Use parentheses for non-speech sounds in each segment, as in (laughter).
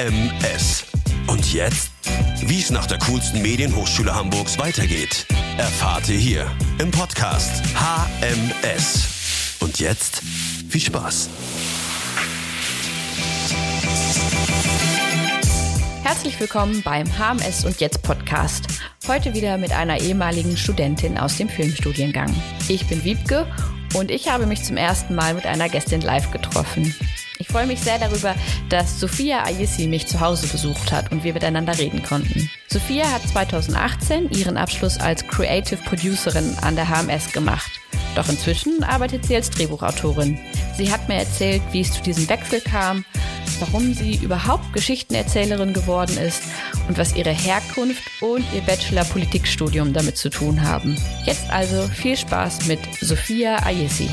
HMS. Und jetzt? Wie es nach der coolsten Medienhochschule Hamburgs weitergeht, erfahrt ihr hier im Podcast HMS. Und jetzt viel Spaß. Herzlich willkommen beim HMS und Jetzt Podcast. Heute wieder mit einer ehemaligen Studentin aus dem Filmstudiengang. Ich bin Wiebke und ich habe mich zum ersten Mal mit einer Gästin live getroffen. Ich freue mich sehr darüber, dass Sophia Ayessi mich zu Hause besucht hat und wir miteinander reden konnten. Sophia hat 2018 ihren Abschluss als Creative Producerin an der HMS gemacht. Doch inzwischen arbeitet sie als Drehbuchautorin. Sie hat mir erzählt, wie es zu diesem Wechsel kam, warum sie überhaupt Geschichtenerzählerin geworden ist und was ihre Herkunft und ihr Bachelor-Politikstudium damit zu tun haben. Jetzt also viel Spaß mit Sophia Ayessi.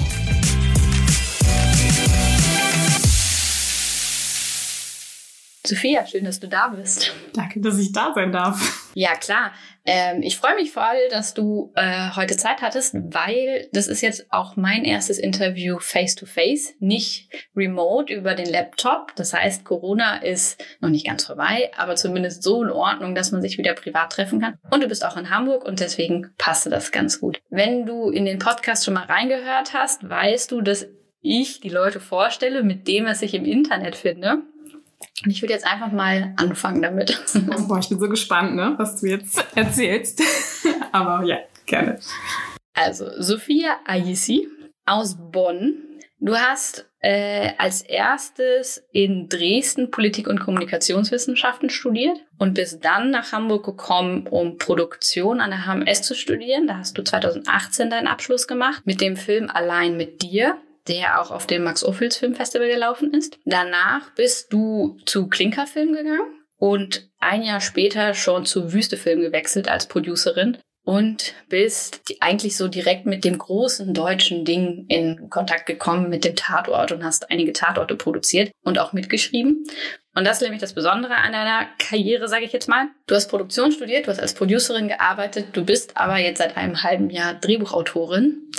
Sophia, schön, dass du da bist. Danke, dass ich da sein darf. Ja, klar. Ähm, ich freue mich vor allem, dass du äh, heute Zeit hattest, weil das ist jetzt auch mein erstes Interview face-to-face, -face, nicht remote über den Laptop. Das heißt, Corona ist noch nicht ganz vorbei, aber zumindest so in Ordnung, dass man sich wieder privat treffen kann. Und du bist auch in Hamburg und deswegen passte das ganz gut. Wenn du in den Podcast schon mal reingehört hast, weißt du, dass ich die Leute vorstelle mit dem, was ich im Internet finde. Und ich würde jetzt einfach mal anfangen damit. Oh, (laughs) boah, ich bin so gespannt, ne, was du jetzt erzählst. (laughs) Aber ja, gerne. Also, Sophia Ayisi aus Bonn. Du hast äh, als erstes in Dresden Politik- und Kommunikationswissenschaften studiert und bist dann nach Hamburg gekommen, um Produktion an der HMS zu studieren. Da hast du 2018 deinen Abschluss gemacht mit dem Film Allein mit dir der auch auf dem Max Ophüls Filmfestival gelaufen ist. Danach bist du zu Klinkerfilm gegangen und ein Jahr später schon zu Wüstefilm gewechselt als Producerin und bist eigentlich so direkt mit dem großen deutschen Ding in Kontakt gekommen, mit dem Tatort und hast einige Tatorte produziert und auch mitgeschrieben. Und das ist nämlich das Besondere an deiner Karriere, sage ich jetzt mal. Du hast Produktion studiert, du hast als Producerin gearbeitet, du bist aber jetzt seit einem halben Jahr Drehbuchautorin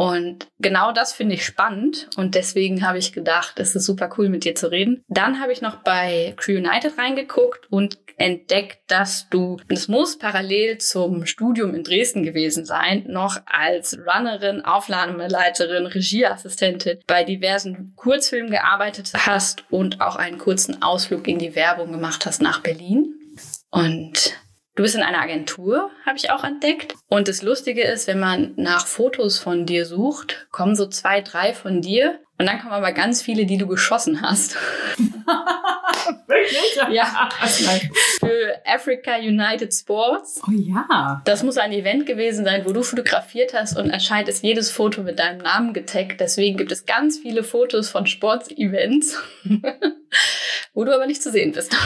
und genau das finde ich spannend und deswegen habe ich gedacht, es ist super cool mit dir zu reden. Dann habe ich noch bei Crew United reingeguckt und entdeckt, dass du, das muss parallel zum Studium in Dresden gewesen sein, noch als Runnerin, Aufnahmeleiterin, Regieassistentin bei diversen Kurzfilmen gearbeitet hast und auch einen kurzen Ausflug in die Werbung gemacht hast nach Berlin. Und Du bist in einer Agentur, habe ich auch entdeckt. Und das Lustige ist, wenn man nach Fotos von dir sucht, kommen so zwei, drei von dir. Und dann kommen aber ganz viele, die du geschossen hast. (laughs) Wirklich? (laughs) Ja. Für Africa United Sports. Oh ja. Das muss ein Event gewesen sein, wo du fotografiert hast und anscheinend ist jedes Foto mit deinem Namen getaggt. Deswegen gibt es ganz viele Fotos von Sportsevents, (laughs) wo du aber nicht zu sehen bist.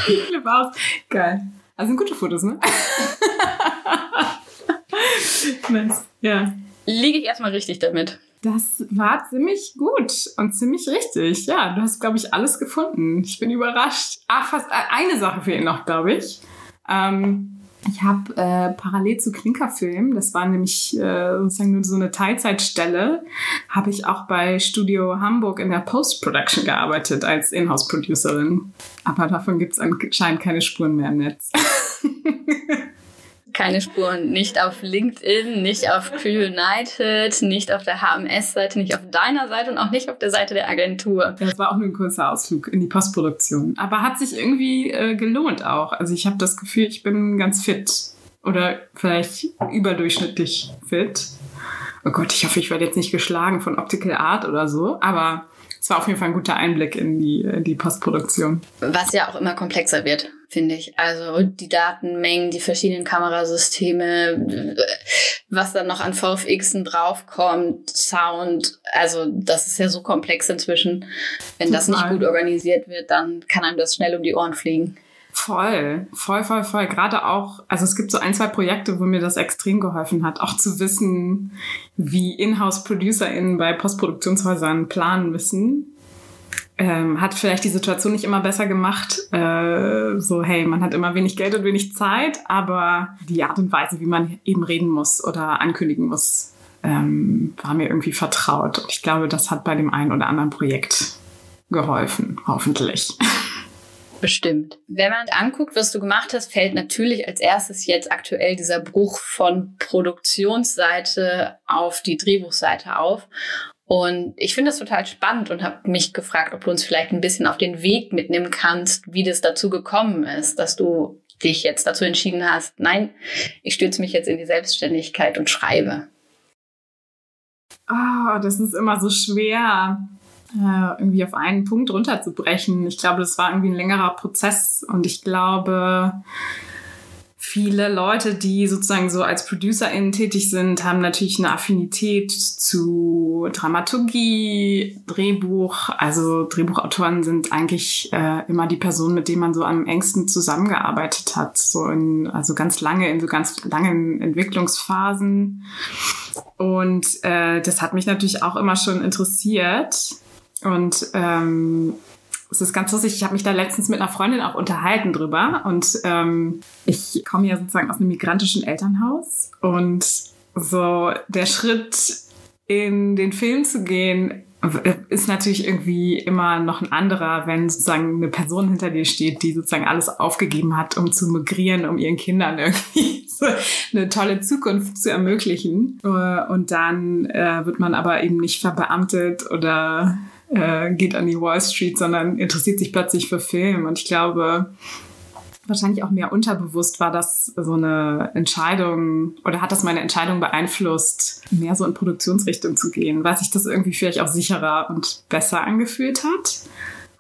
Geil. Also sind gute Fotos, ne? (laughs) nice. Ja. Liege ich erstmal richtig damit? Das war ziemlich gut und ziemlich richtig. Ja, du hast, glaube ich, alles gefunden. Ich bin überrascht. Ah, fast äh, eine Sache fehlt noch, glaube ich. Ähm, ich habe äh, parallel zu Klinkerfilm, das war nämlich äh, sozusagen nur so eine Teilzeitstelle, habe ich auch bei Studio Hamburg in der Post-Production gearbeitet als Inhouse-Producerin. Aber davon gibt es anscheinend keine Spuren mehr im Netz. (laughs) keine Spuren. Nicht auf LinkedIn, nicht auf Crew United, nicht auf der HMS-Seite, nicht auf deiner Seite und auch nicht auf der Seite der Agentur. Das war auch nur ein kurzer Ausflug in die Postproduktion. Aber hat sich irgendwie äh, gelohnt auch. Also ich habe das Gefühl, ich bin ganz fit. Oder vielleicht überdurchschnittlich fit. Oh Gott, ich hoffe, ich werde jetzt nicht geschlagen von Optical Art oder so. Aber es war auf jeden Fall ein guter Einblick in die, in die Postproduktion. Was ja auch immer komplexer wird finde ich. Also die Datenmengen, die verschiedenen Kamerasysteme, was dann noch an VFXen draufkommt, Sound. Also das ist ja so komplex inzwischen. Wenn das nicht gut organisiert wird, dann kann einem das schnell um die Ohren fliegen. Voll, voll, voll, voll. Gerade auch, also es gibt so ein, zwei Projekte, wo mir das extrem geholfen hat, auch zu wissen, wie Inhouse-ProducerInnen bei Postproduktionshäusern planen müssen ähm, hat vielleicht die Situation nicht immer besser gemacht. Äh, so, hey, man hat immer wenig Geld und wenig Zeit, aber die Art und Weise, wie man eben reden muss oder ankündigen muss, ähm, war mir irgendwie vertraut. Und ich glaube, das hat bei dem einen oder anderen Projekt geholfen, hoffentlich. Bestimmt. Wenn man anguckt, was du gemacht hast, fällt natürlich als erstes jetzt aktuell dieser Bruch von Produktionsseite auf die Drehbuchseite auf. Und ich finde das total spannend und habe mich gefragt, ob du uns vielleicht ein bisschen auf den Weg mitnehmen kannst, wie das dazu gekommen ist, dass du dich jetzt dazu entschieden hast, nein, ich stürze mich jetzt in die Selbstständigkeit und schreibe. Oh, das ist immer so schwer äh, irgendwie auf einen Punkt runterzubrechen. Ich glaube, das war irgendwie ein längerer Prozess und ich glaube, viele Leute, die sozusagen so als ProducerInnen tätig sind, haben natürlich eine Affinität zu Dramaturgie, Drehbuch. Also Drehbuchautoren sind eigentlich äh, immer die Personen, mit denen man so am engsten zusammengearbeitet hat. So in, also ganz lange, in so ganz langen Entwicklungsphasen. Und äh, das hat mich natürlich auch immer schon interessiert. Und ähm, es ist ganz lustig, ich habe mich da letztens mit einer Freundin auch unterhalten drüber. Und ähm, ich komme ja sozusagen aus einem migrantischen Elternhaus. Und so der Schritt in den Film zu gehen, ist natürlich irgendwie immer noch ein anderer, wenn sozusagen eine Person hinter dir steht, die sozusagen alles aufgegeben hat, um zu migrieren, um ihren Kindern irgendwie (laughs) so eine tolle Zukunft zu ermöglichen. Und dann äh, wird man aber eben nicht verbeamtet oder äh, geht an die Wall Street, sondern interessiert sich plötzlich für Film. Und ich glaube, wahrscheinlich auch mehr unterbewusst war das so eine Entscheidung oder hat das meine Entscheidung beeinflusst, mehr so in Produktionsrichtung zu gehen, weil sich das irgendwie vielleicht auch sicherer und besser angefühlt hat.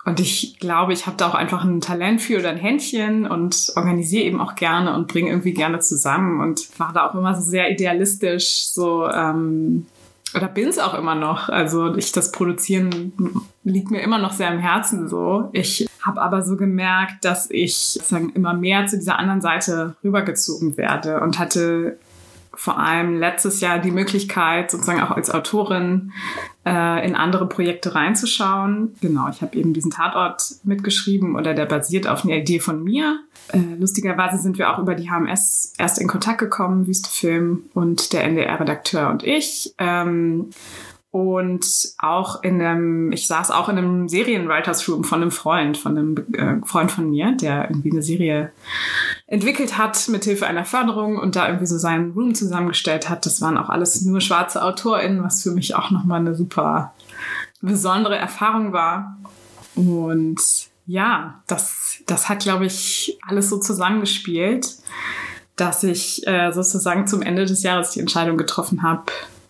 Und ich glaube, ich habe da auch einfach ein Talent für oder ein Händchen und organisiere eben auch gerne und bringe irgendwie gerne zusammen und war da auch immer so sehr idealistisch, so ähm, oder bin es auch immer noch. Also ich das Produzieren liegt mir immer noch sehr am Herzen so. Ich habe aber so gemerkt, dass ich sagen immer mehr zu dieser anderen Seite rübergezogen werde und hatte vor allem letztes Jahr die Möglichkeit, sozusagen auch als Autorin äh, in andere Projekte reinzuschauen. Genau, ich habe eben diesen Tatort mitgeschrieben oder der basiert auf einer Idee von mir. Äh, lustigerweise sind wir auch über die HMS erst in Kontakt gekommen, Wüstefilm und der NDR-Redakteur und ich. Ähm, und auch in einem, ich saß auch in einem Serienwriters Room von einem Freund, von einem äh, Freund von mir, der irgendwie eine Serie entwickelt hat mit Hilfe einer Förderung und da irgendwie so seinen Room zusammengestellt hat. Das waren auch alles nur schwarze AutorInnen, was für mich auch nochmal eine super besondere Erfahrung war. Und ja, das, das hat, glaube ich, alles so zusammengespielt, dass ich äh, sozusagen zum Ende des Jahres die Entscheidung getroffen habe,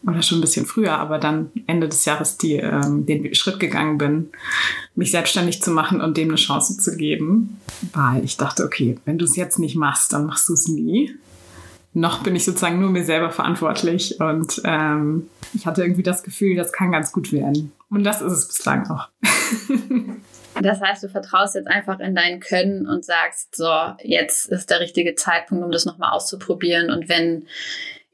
oder schon ein bisschen früher, aber dann Ende des Jahres die, ähm, den Schritt gegangen bin, mich selbstständig zu machen und dem eine Chance zu geben, weil ich dachte, okay, wenn du es jetzt nicht machst, dann machst du es nie. Noch bin ich sozusagen nur mir selber verantwortlich und ähm, ich hatte irgendwie das Gefühl, das kann ganz gut werden. Und das ist es bislang auch. (laughs) Das heißt, du vertraust jetzt einfach in dein Können und sagst, so, jetzt ist der richtige Zeitpunkt, um das nochmal auszuprobieren. Und wenn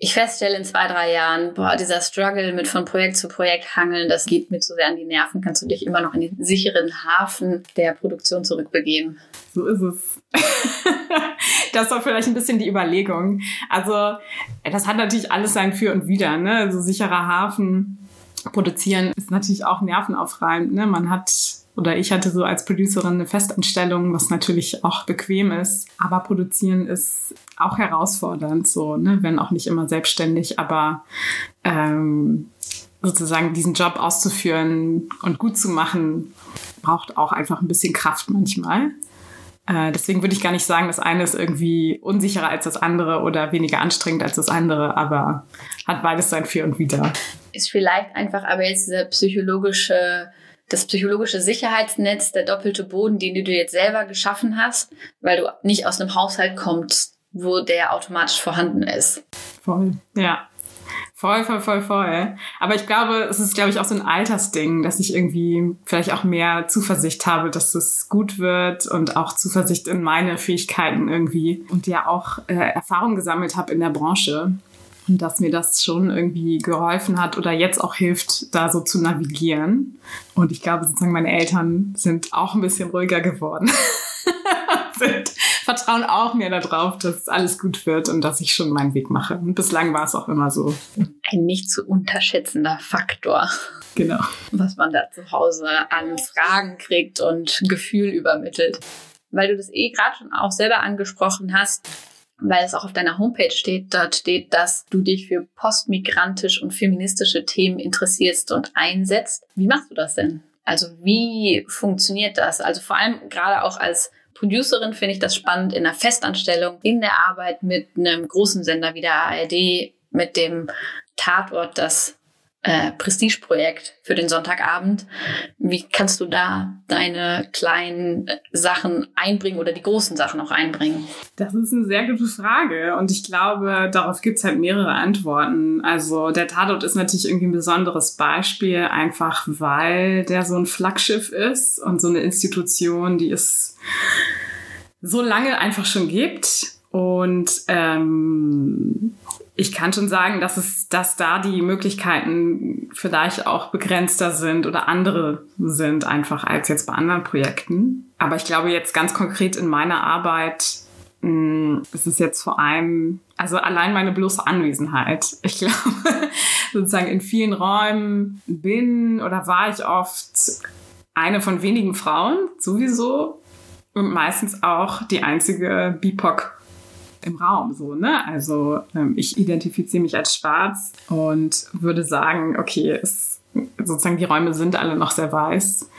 ich feststelle in zwei, drei Jahren, boah, dieser Struggle mit von Projekt zu Projekt hangeln, das geht mir zu sehr an die Nerven, kannst du dich immer noch in den sicheren Hafen der Produktion zurückbegeben. So ist es. (laughs) das war vielleicht ein bisschen die Überlegung. Also, das hat natürlich alles sein Für und Wider, ne? Also sicherer Hafen produzieren ist natürlich auch nervenaufreibend, ne? Man hat oder ich hatte so als Producerin eine Festanstellung, was natürlich auch bequem ist. Aber produzieren ist auch herausfordernd, so, ne? wenn auch nicht immer selbstständig, aber ähm, sozusagen diesen Job auszuführen und gut zu machen, braucht auch einfach ein bisschen Kraft manchmal. Äh, deswegen würde ich gar nicht sagen, das eine ist irgendwie unsicherer als das andere oder weniger anstrengend als das andere, aber hat beides sein Für und Wider. Ist vielleicht einfach aber jetzt diese psychologische das psychologische Sicherheitsnetz, der doppelte Boden, den du dir jetzt selber geschaffen hast, weil du nicht aus einem Haushalt kommst, wo der automatisch vorhanden ist. Voll, ja. Voll, voll, voll, voll. Aber ich glaube, es ist, glaube ich, auch so ein Altersding, dass ich irgendwie vielleicht auch mehr Zuversicht habe, dass es gut wird und auch Zuversicht in meine Fähigkeiten irgendwie und ja auch äh, Erfahrung gesammelt habe in der Branche und dass mir das schon irgendwie geholfen hat oder jetzt auch hilft, da so zu navigieren. Und ich glaube, sozusagen meine Eltern sind auch ein bisschen ruhiger geworden. (laughs) sind, vertrauen auch mehr darauf, dass alles gut wird und dass ich schon meinen Weg mache. Und bislang war es auch immer so. Ein nicht zu unterschätzender Faktor. Genau. Was man da zu Hause an Fragen kriegt und Gefühl übermittelt. weil du das eh gerade schon auch selber angesprochen hast, weil es auch auf deiner Homepage steht, dort steht, dass du dich für postmigrantisch und feministische Themen interessierst und einsetzt. Wie machst du das denn? Also wie funktioniert das? Also vor allem gerade auch als Producerin finde ich das spannend in der Festanstellung, in der Arbeit mit einem großen Sender wie der ARD, mit dem Tatort, das äh, Prestigeprojekt für den Sonntagabend. Wie kannst du da deine kleinen Sachen einbringen oder die großen Sachen auch einbringen? Das ist eine sehr gute Frage und ich glaube, darauf gibt es halt mehrere Antworten. Also der Tatort ist natürlich irgendwie ein besonderes Beispiel, einfach weil der so ein Flaggschiff ist und so eine Institution, die es so lange einfach schon gibt. Und ähm, ich kann schon sagen, dass es, dass da die Möglichkeiten vielleicht auch begrenzter sind oder andere sind einfach als jetzt bei anderen Projekten. Aber ich glaube jetzt ganz konkret in meiner Arbeit mh, hm, ist es jetzt vor allem, also allein meine bloße Anwesenheit. Ich glaube, (laughs) sozusagen in vielen Räumen bin oder war ich oft eine von wenigen Frauen sowieso und meistens auch die einzige BIPOC im Raum, so, ne? Also ähm, ich identifiziere mich als schwarz und würde sagen, okay, es, sozusagen die Räume sind alle noch sehr weiß.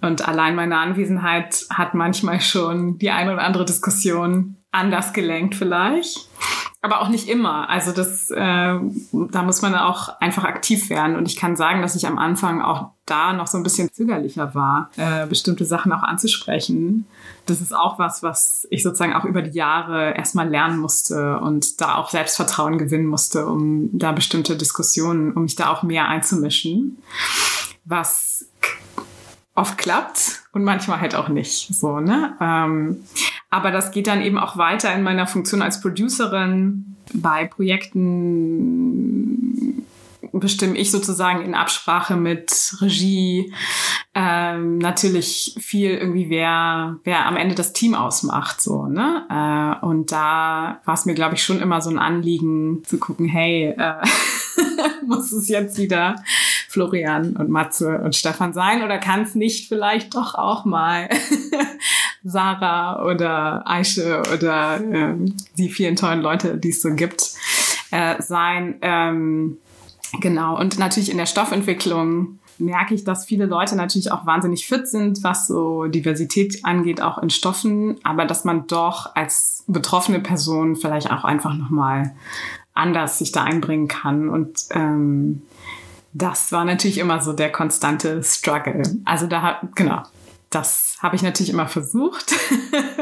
Und allein meine Anwesenheit hat manchmal schon die eine oder andere Diskussion anders gelenkt vielleicht aber auch nicht immer. Also das, äh, da muss man auch einfach aktiv werden. Und ich kann sagen, dass ich am Anfang auch da noch so ein bisschen zögerlicher war, äh, bestimmte Sachen auch anzusprechen. Das ist auch was, was ich sozusagen auch über die Jahre erstmal lernen musste und da auch Selbstvertrauen gewinnen musste, um da bestimmte Diskussionen, um mich da auch mehr einzumischen. Was oft klappt und manchmal halt auch nicht. So, ne? Ähm, aber das geht dann eben auch weiter in meiner Funktion als Producerin. Bei Projekten bestimme ich sozusagen in Absprache mit Regie ähm, natürlich viel irgendwie, wer, wer am Ende das Team ausmacht. so ne äh, Und da war es mir, glaube ich, schon immer so ein Anliegen zu gucken, hey, äh, (laughs) muss es jetzt wieder Florian und Matze und Stefan sein oder kann es nicht vielleicht doch auch mal (laughs) Sarah oder Aische oder ähm, die vielen tollen Leute, die es so gibt, äh, sein. Ähm, genau. Und natürlich in der Stoffentwicklung merke ich, dass viele Leute natürlich auch wahnsinnig fit sind, was so Diversität angeht, auch in Stoffen, aber dass man doch als betroffene Person vielleicht auch einfach nochmal anders sich da einbringen kann. Und ähm, das war natürlich immer so der konstante Struggle. Also da, genau, das habe ich natürlich immer versucht.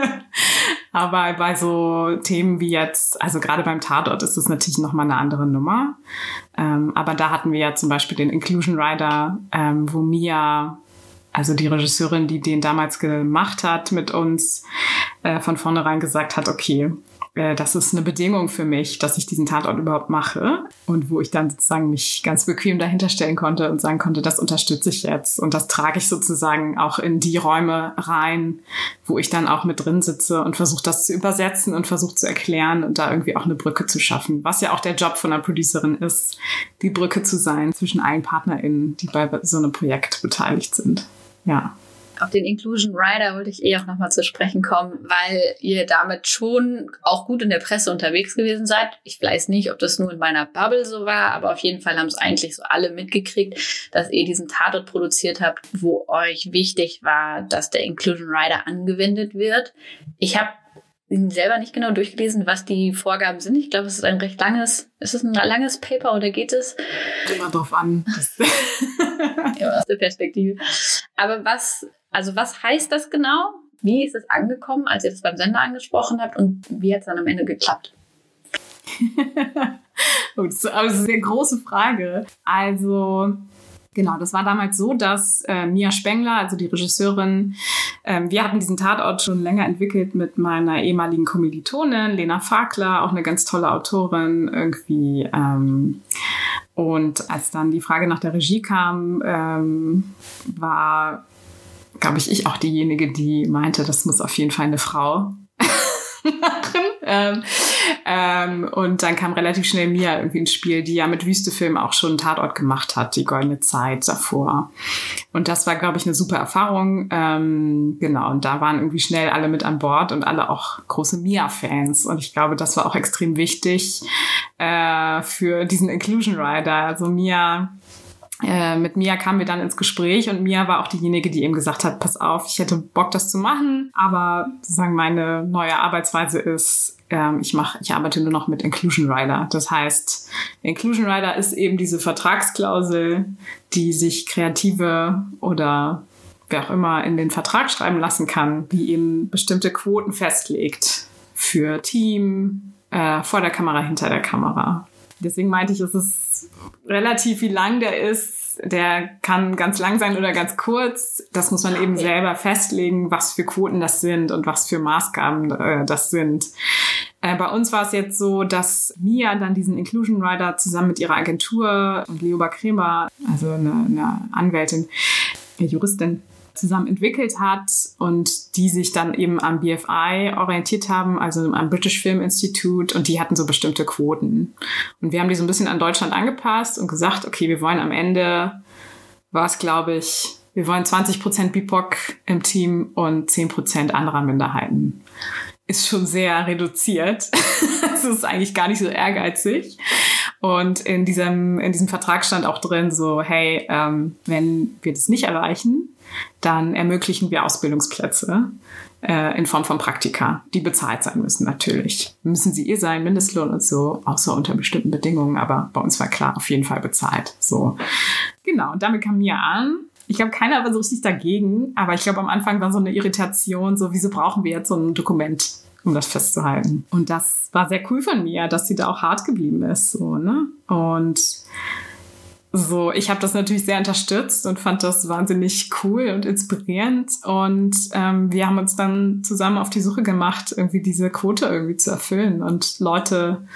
(laughs) Aber bei so Themen wie jetzt, also gerade beim Tatort ist es natürlich nochmal eine andere Nummer. Ähm, aber da hatten wir ja zum Beispiel den Inclusion Rider, ähm, wo Mia, also die Regisseurin, die den damals gemacht hat mit uns, äh, von vornherein gesagt hat, okay, äh, das ist eine Bedingung für mich, dass ich diesen Tatort überhaupt mache und wo ich dann sozusagen mich ganz bequem dahinter stellen konnte und sagen konnte, das unterstütze ich jetzt und das trage ich sozusagen auch in die Räume rein, wo ich dann auch mit drin sitze und versuche das zu übersetzen und versuche zu erklären und da irgendwie auch eine Brücke zu schaffen, was ja auch der Job von einer Producerin ist, die Brücke zu sein zwischen allen PartnerInnen, die bei so einem Projekt beteiligt sind. Ja auf den Inclusion Rider wollte ich eh auch nochmal zu sprechen kommen, weil ihr damit schon auch gut in der Presse unterwegs gewesen seid. Ich weiß nicht, ob das nur in meiner Bubble so war, aber auf jeden Fall haben es eigentlich so alle mitgekriegt, dass ihr diesen Tatort produziert habt, wo euch wichtig war, dass der Inclusion Rider angewendet wird. Ich habe selber nicht genau durchgelesen, was die Vorgaben sind. Ich glaube, es ist ein recht langes, ist es ein langes Paper oder geht es? Immer drauf an. (laughs) ja, aus der Perspektive. Aber was also was heißt das genau? Wie ist es angekommen, als ihr das beim Sender angesprochen habt und wie hat es dann am Ende geklappt? (laughs) das ist eine sehr große Frage. Also Genau, das war damals so, dass äh, Mia Spengler, also die Regisseurin, ähm, wir hatten diesen Tatort schon länger entwickelt mit meiner ehemaligen Kommilitonin Lena Fakler, auch eine ganz tolle Autorin irgendwie. Ähm, und als dann die Frage nach der Regie kam, ähm, war glaube ich, ich auch diejenige, die meinte, das muss auf jeden Fall eine Frau (laughs) machen. Ähm, ähm, und dann kam relativ schnell Mia irgendwie ins Spiel, die ja mit Wüstefilm auch schon einen Tatort gemacht hat, die goldene Zeit davor. Und das war, glaube ich, eine super Erfahrung. Ähm, genau, und da waren irgendwie schnell alle mit an Bord und alle auch große Mia-Fans. Und ich glaube, das war auch extrem wichtig äh, für diesen Inclusion Rider. Also Mia äh, mit Mia kamen wir dann ins Gespräch und Mia war auch diejenige, die eben gesagt hat, pass auf, ich hätte Bock, das zu machen, aber sozusagen meine neue Arbeitsweise ist, ähm, ich mache, ich arbeite nur noch mit Inclusion Rider. Das heißt, Inclusion Rider ist eben diese Vertragsklausel, die sich Kreative oder wer auch immer in den Vertrag schreiben lassen kann, die eben bestimmte Quoten festlegt für Team, äh, vor der Kamera, hinter der Kamera. Deswegen meinte ich, es ist relativ, wie lang der ist. Der kann ganz lang sein oder ganz kurz. Das muss man eben selber festlegen, was für Quoten das sind und was für Maßgaben äh, das sind. Äh, bei uns war es jetzt so, dass Mia dann diesen Inclusion Rider zusammen mit ihrer Agentur und Leoba Kremer, also eine, eine Anwältin, eine Juristin, zusammen entwickelt hat und die sich dann eben am BFI orientiert haben, also am British Film Institute und die hatten so bestimmte Quoten. Und wir haben die so ein bisschen an Deutschland angepasst und gesagt, okay, wir wollen am Ende, war es glaube ich, wir wollen 20 Prozent BIPOC im Team und 10 Prozent anderer Minderheiten. Ist schon sehr reduziert. (laughs) das ist eigentlich gar nicht so ehrgeizig. Und in diesem, in diesem Vertrag stand auch drin so, hey, ähm, wenn wir das nicht erreichen, dann ermöglichen wir Ausbildungsplätze äh, in Form von Praktika, die bezahlt sein müssen natürlich. Müssen sie ihr sein, Mindestlohn und so, außer unter bestimmten Bedingungen, aber bei uns war klar, auf jeden Fall bezahlt. So, genau, und damit kam Mia an. Ich glaube, keiner war so richtig dagegen, aber ich glaube, am Anfang war so eine Irritation, so, wieso brauchen wir jetzt so ein Dokument, um das festzuhalten? Und das war sehr cool von Mia, dass sie da auch hart geblieben ist, so, ne? Und so, ich habe das natürlich sehr unterstützt und fand das wahnsinnig cool und inspirierend. Und ähm, wir haben uns dann zusammen auf die Suche gemacht, irgendwie diese Quote irgendwie zu erfüllen und Leute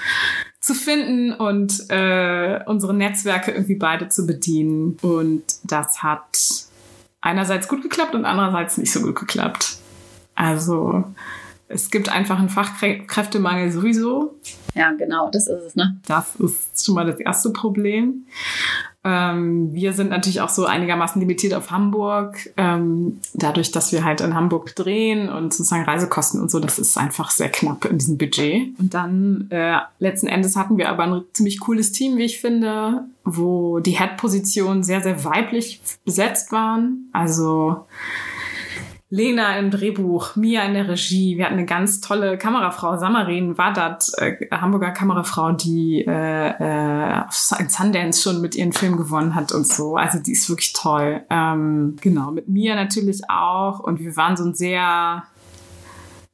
zu finden und äh, unsere Netzwerke irgendwie beide zu bedienen. Und das hat einerseits gut geklappt und andererseits nicht so gut geklappt. Also es gibt einfach einen Fachkräftemangel sowieso. Ja, genau, das ist es, ne? Das ist schon mal das erste Problem. Ähm, wir sind natürlich auch so einigermaßen limitiert auf Hamburg. Ähm, dadurch, dass wir halt in Hamburg drehen und sozusagen Reisekosten und so, das ist einfach sehr knapp in diesem Budget. Und dann äh, letzten Endes hatten wir aber ein ziemlich cooles Team, wie ich finde, wo die Head-Positionen sehr, sehr weiblich besetzt waren. Also Lena im Drehbuch, Mia in der Regie. Wir hatten eine ganz tolle Kamerafrau, Samarin Wadat, äh, Hamburger Kamerafrau, die äh, äh, Sundance schon mit ihren Film gewonnen hat und so. Also die ist wirklich toll. Ähm, genau, mit Mia natürlich auch. Und wir waren so ein sehr,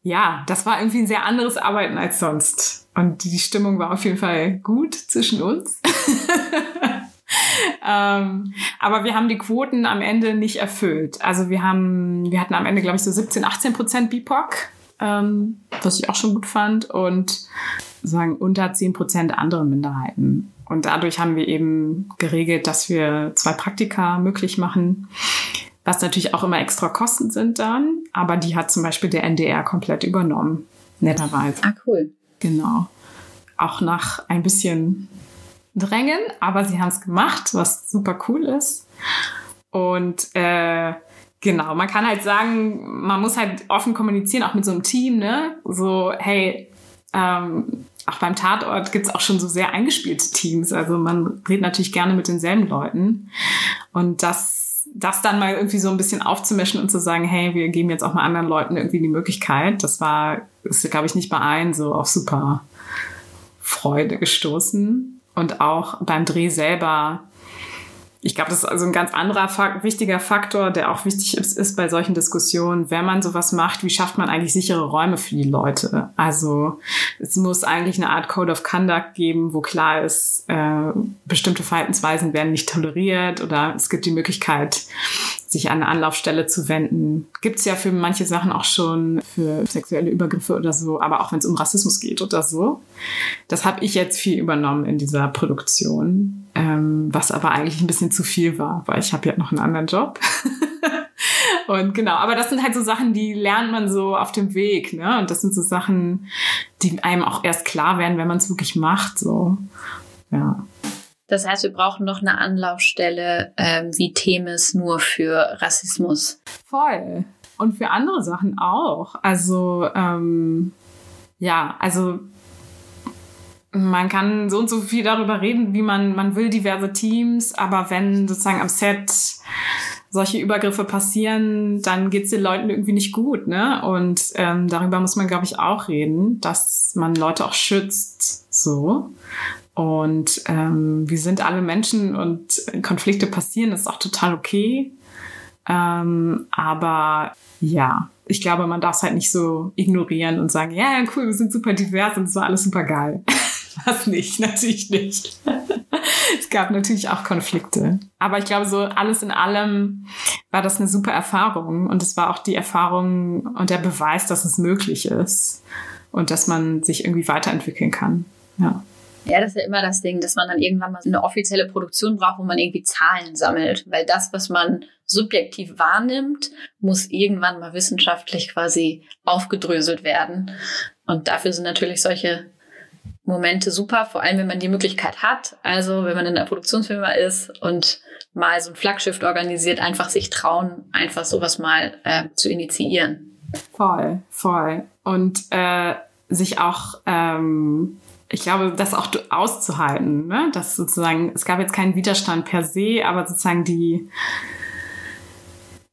ja, das war irgendwie ein sehr anderes Arbeiten als sonst. Und die Stimmung war auf jeden Fall gut zwischen uns. (laughs) ähm, aber wir haben die Quoten am Ende nicht erfüllt. Also wir haben, wir hatten am Ende, glaube ich, so 17, 18 Prozent BIPOC, ähm, was ich auch schon gut fand, und sagen unter 10 Prozent andere Minderheiten. Und dadurch haben wir eben geregelt, dass wir zwei Praktika möglich machen, was natürlich auch immer extra Kosten sind dann, aber die hat zum Beispiel der NDR komplett übernommen, netterweise. Ah, cool. Genau. Auch nach ein bisschen drängen, aber sie haben es gemacht, was super cool ist. Und äh, genau, man kann halt sagen, man muss halt offen kommunizieren, auch mit so einem Team, ne? So, hey, ähm, auch beim Tatort gibt's auch schon so sehr eingespielte Teams. Also man redet natürlich gerne mit denselben Leuten. Und das, das dann mal irgendwie so ein bisschen aufzumischen und zu sagen, hey, wir geben jetzt auch mal anderen Leuten irgendwie die Möglichkeit, das war, ist, glaube ich, nicht bei allen so auf super Freude gestoßen und auch beim Dreh selber. Ich glaube, das ist also ein ganz anderer wichtiger Faktor, der auch wichtig ist, ist bei solchen Diskussionen. Wenn man sowas macht, wie schafft man eigentlich sichere Räume für die Leute? Also es muss eigentlich eine Art Code of Conduct geben, wo klar ist, äh, bestimmte Verhaltensweisen werden nicht toleriert oder es gibt die Möglichkeit, sich an eine Anlaufstelle zu wenden. Gibt's ja für manche Sachen auch schon für sexuelle Übergriffe oder so, aber auch wenn es um Rassismus geht oder so. Das habe ich jetzt viel übernommen in dieser Produktion, ähm, was aber eigentlich ein bisschen zu viel war, weil ich habe ja noch einen anderen Job. (laughs) Und genau, aber das sind halt so Sachen, die lernt man so auf dem Weg, ne? Und das sind so Sachen, die einem auch erst klar werden, wenn man es wirklich macht, so. Ja. Das heißt, wir brauchen noch eine Anlaufstelle ähm, wie Themis nur für Rassismus. Voll. Und für andere Sachen auch. Also, ähm, ja, also man kann so und so viel darüber reden, wie man, man will diverse Teams, aber wenn sozusagen am Set solche Übergriffe passieren, dann geht's den Leuten irgendwie nicht gut, ne? Und ähm, darüber muss man, glaube ich, auch reden, dass man Leute auch schützt, so. Und ähm, wir sind alle Menschen und Konflikte passieren, das ist auch total okay. Ähm, aber ja, ich glaube, man darf es halt nicht so ignorieren und sagen, ja, cool, wir sind super divers und es war alles super geil. (laughs) Was nicht, (laughs) natürlich nicht. (laughs) es gab natürlich auch Konflikte. Aber ich glaube, so alles in allem war das eine super Erfahrung. Und es war auch die Erfahrung und der Beweis, dass es möglich ist und dass man sich irgendwie weiterentwickeln kann. Ja. Ja, das ist ja immer das Ding, dass man dann irgendwann mal eine offizielle Produktion braucht, wo man irgendwie Zahlen sammelt. Weil das, was man subjektiv wahrnimmt, muss irgendwann mal wissenschaftlich quasi aufgedröselt werden. Und dafür sind natürlich solche Momente super, vor allem wenn man die Möglichkeit hat. Also wenn man in der Produktionsfirma ist und mal so ein Flaggschiff organisiert, einfach sich trauen, einfach sowas mal äh, zu initiieren. Voll, voll. Und äh, sich auch ähm, ich glaube, das auch auszuhalten, ne? dass sozusagen, es gab jetzt keinen Widerstand per se, aber sozusagen die,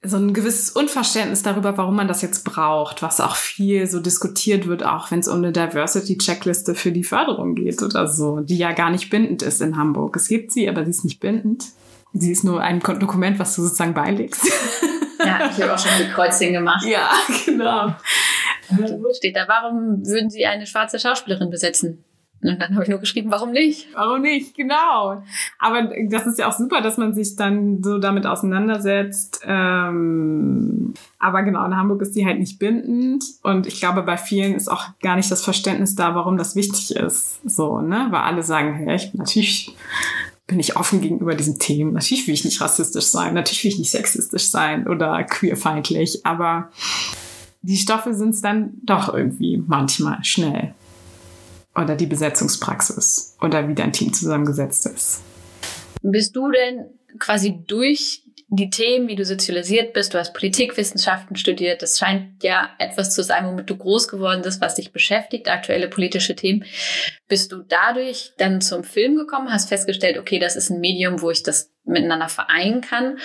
so ein gewisses Unverständnis darüber, warum man das jetzt braucht, was auch viel so diskutiert wird, auch wenn es um eine Diversity-Checkliste für die Förderung geht oder so, die ja gar nicht bindend ist in Hamburg. Es gibt sie, aber sie ist nicht bindend. Sie ist nur ein Dokument, was du sozusagen beilegst. Ja, ich habe auch schon die Kreuzchen gemacht. Ja, (laughs) genau. Steht da, warum würden Sie eine schwarze Schauspielerin besetzen? Und dann habe ich nur geschrieben, warum nicht? Warum nicht? Genau. Aber das ist ja auch super, dass man sich dann so damit auseinandersetzt. Ähm, aber genau, in Hamburg ist die halt nicht bindend. Und ich glaube, bei vielen ist auch gar nicht das Verständnis da, warum das wichtig ist. So, ne? Weil alle sagen, hey, ich bin natürlich bin ich offen gegenüber diesen Themen. Natürlich will ich nicht rassistisch sein, natürlich will ich nicht sexistisch sein oder queerfeindlich, aber die Stoffe sind es dann doch irgendwie manchmal schnell oder die Besetzungspraxis oder wie dein Team zusammengesetzt ist. Bist du denn quasi durch die Themen, wie du sozialisiert bist, du hast Politikwissenschaften studiert, das scheint ja etwas zu sein, womit du groß geworden bist, was dich beschäftigt, aktuelle politische Themen. Bist du dadurch dann zum Film gekommen, hast festgestellt, okay, das ist ein Medium, wo ich das miteinander vereinen kann?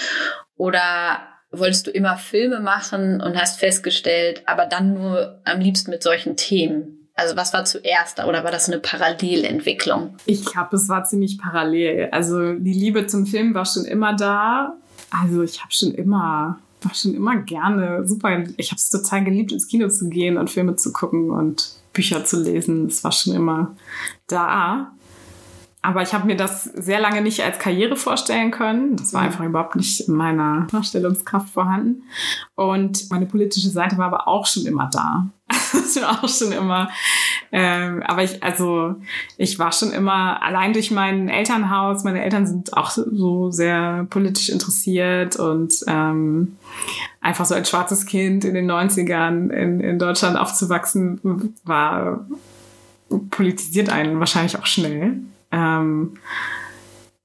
Oder wolltest du immer Filme machen und hast festgestellt, aber dann nur am liebsten mit solchen Themen? Also was war zuerst da oder war das eine Parallelentwicklung? Ich glaube, es war ziemlich parallel. Also die Liebe zum Film war schon immer da. Also ich habe schon immer, war schon immer gerne super. Ich habe es total geliebt, ins Kino zu gehen und Filme zu gucken und Bücher zu lesen. Es war schon immer da. Aber ich habe mir das sehr lange nicht als Karriere vorstellen können. Das war mhm. einfach überhaupt nicht in meiner Vorstellungskraft vorhanden. Und meine politische Seite war aber auch schon immer da. (laughs) das war auch schon immer. Ähm, aber ich, also ich war schon immer allein durch mein Elternhaus. Meine Eltern sind auch so sehr politisch interessiert und ähm, einfach so als schwarzes Kind in den 90ern in, in Deutschland aufzuwachsen, war politisiert einen wahrscheinlich auch schnell. Ähm,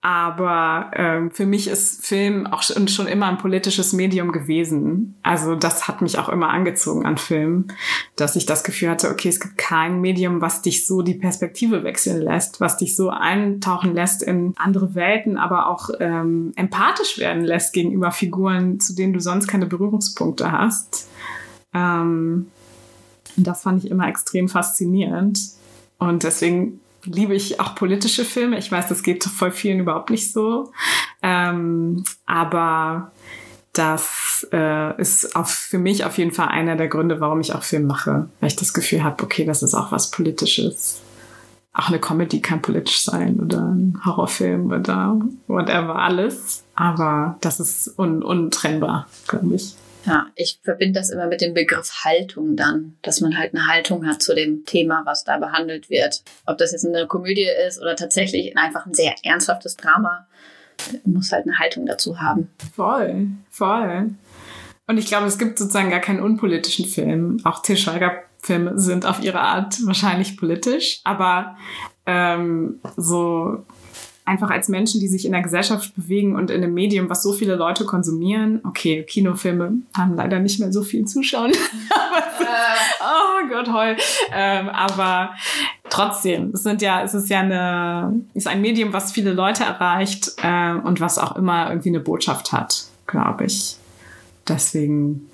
aber ähm, für mich ist Film auch schon, schon immer ein politisches Medium gewesen. Also das hat mich auch immer angezogen an Film, dass ich das Gefühl hatte, okay, es gibt kein Medium, was dich so die Perspektive wechseln lässt, was dich so eintauchen lässt in andere Welten, aber auch ähm, empathisch werden lässt gegenüber Figuren, zu denen du sonst keine Berührungspunkte hast. Ähm, das fand ich immer extrem faszinierend. Und deswegen liebe ich auch politische Filme. Ich weiß, das geht voll vielen überhaupt nicht so. Ähm, aber das äh, ist auch für mich auf jeden Fall einer der Gründe, warum ich auch Film mache. Weil ich das Gefühl habe, okay, das ist auch was Politisches. Auch eine Comedy kann politisch sein oder ein Horrorfilm oder whatever, alles. Aber das ist un untrennbar, glaube ich. Ja, ich verbinde das immer mit dem Begriff Haltung dann, dass man halt eine Haltung hat zu dem Thema, was da behandelt wird. Ob das jetzt eine Komödie ist oder tatsächlich einfach ein sehr ernsthaftes Drama, muss halt eine Haltung dazu haben. Voll, voll. Und ich glaube, es gibt sozusagen gar keinen unpolitischen Film. Auch Til Schweiger-Filme sind auf ihre Art wahrscheinlich politisch, aber ähm, so einfach als Menschen, die sich in der Gesellschaft bewegen und in einem Medium, was so viele Leute konsumieren. Okay, Kinofilme haben leider nicht mehr so viel Zuschauen. (laughs) oh Gott, heul. Ähm, aber trotzdem, es sind ja, es ist ja eine, ist ein Medium, was viele Leute erreicht äh, und was auch immer irgendwie eine Botschaft hat, glaube ich. Deswegen